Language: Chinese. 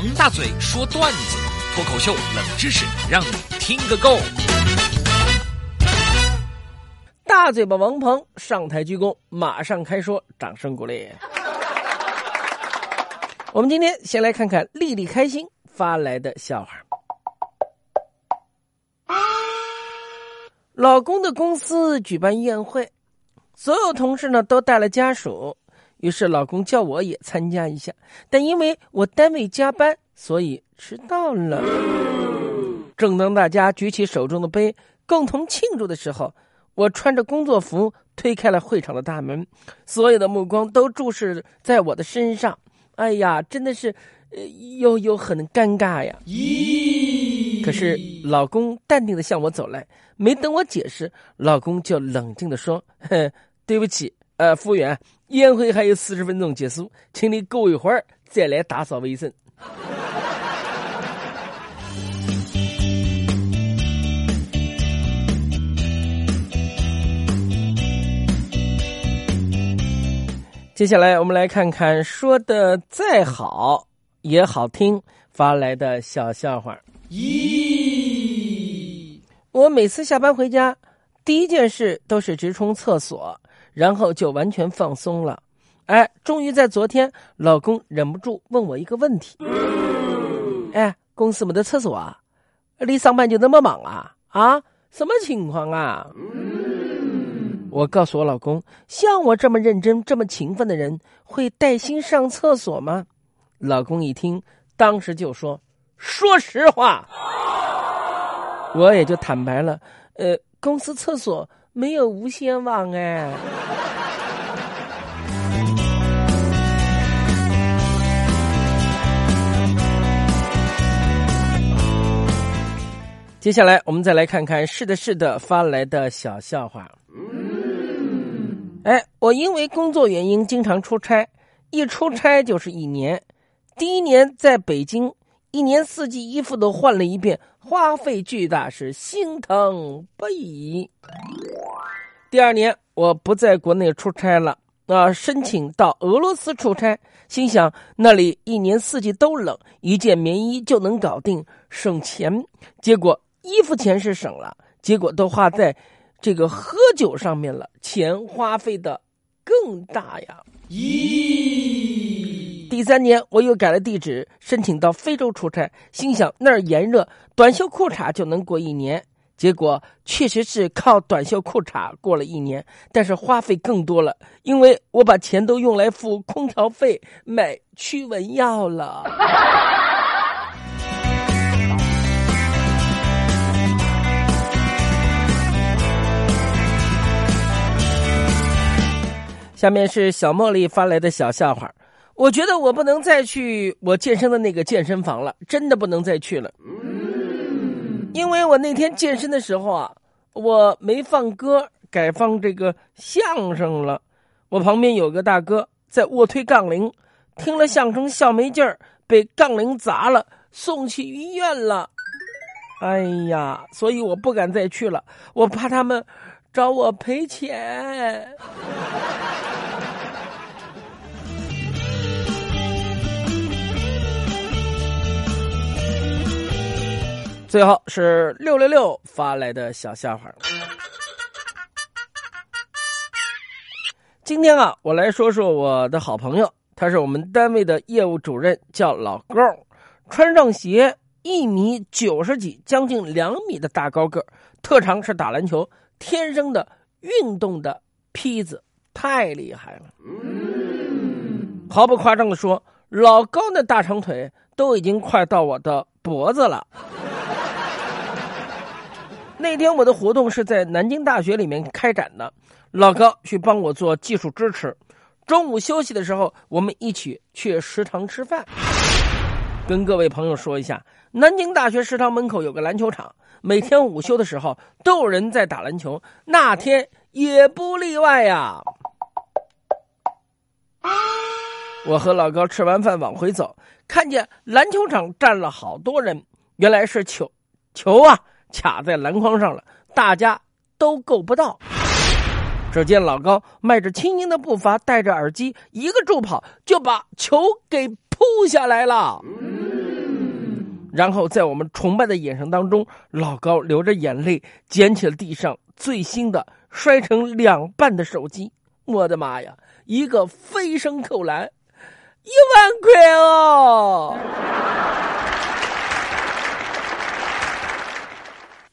王大嘴说段子，脱口秀冷知识，让你听个够。大嘴巴王鹏上台鞠躬，马上开说，掌声鼓励。我们今天先来看看丽丽开心发来的笑话。老公的公司举办宴会，所有同事呢都带了家属，于是老公叫我也参加一下，但因为我单位加班，所以迟到了。正当大家举起手中的杯，共同庆祝的时候，我穿着工作服推开了会场的大门，所有的目光都注视在我的身上。哎呀，真的是，呃，又又很尴尬呀。咦？可是老公淡定的向我走来，没等我解释，老公就冷静的说：“对不起，呃，服务员，宴会还有四十分钟结束，请你过一会儿再来打扫卫生。”接下来，我们来看看说的再好也好听发来的小笑话。咦，我每次下班回家，第一件事都是直冲厕所，然后就完全放松了。哎，终于在昨天，老公忍不住问我一个问题：“哎，公司没得厕所啊？你上班就那么忙啊？啊，什么情况啊？”我告诉我老公，像我这么认真、这么勤奋的人，会带薪上厕所吗？老公一听，当时就说：“说实话。”我也就坦白了，呃，公司厕所没有无线网哎。接下来，我们再来看看是的，是的发来的小笑话。哎，我因为工作原因经常出差，一出差就是一年。第一年在北京，一年四季衣服都换了一遍，花费巨大，是心疼不已。第二年我不在国内出差了，啊，申请到俄罗斯出差，心想那里一年四季都冷，一件棉衣就能搞定，省钱。结果衣服钱是省了，结果都花在。这个喝酒上面了，钱花费的更大呀！咦，第三年我又改了地址，申请到非洲出差，心想那儿炎热，短袖裤衩就能过一年。结果确实是靠短袖裤衩过了一年，但是花费更多了，因为我把钱都用来付空调费、买驱蚊药了。下面是小茉莉发来的小笑话，我觉得我不能再去我健身的那个健身房了，真的不能再去了，因为我那天健身的时候啊，我没放歌，改放这个相声了。我旁边有个大哥在卧推杠铃，听了相声笑没劲儿，被杠铃砸了，送去医院了。哎呀，所以我不敢再去了，我怕他们找我赔钱。最后是六六六发来的小笑话。今天啊，我来说说我的好朋友，他是我们单位的业务主任，叫老高，穿上鞋一米九十几，将近两米的大高个，特长是打篮球，天生的运动的坯子，太厉害了。毫不夸张的说，老高那大长腿都已经快到我的脖子了。那天我的活动是在南京大学里面开展的，老高去帮我做技术支持。中午休息的时候，我们一起去食堂吃饭。跟各位朋友说一下，南京大学食堂门口有个篮球场，每天午休的时候都有人在打篮球，那天也不例外呀。我和老高吃完饭往回走，看见篮球场站了好多人，原来是球球啊。卡在篮筐上了，大家都够不到。只见老高迈着轻盈的步伐，戴着耳机，一个助跑就把球给扑下来了。然后在我们崇拜的眼神当中，老高流着眼泪捡起了地上最新的摔成两半的手机。我的妈呀！一个飞身扣篮，一万块哦！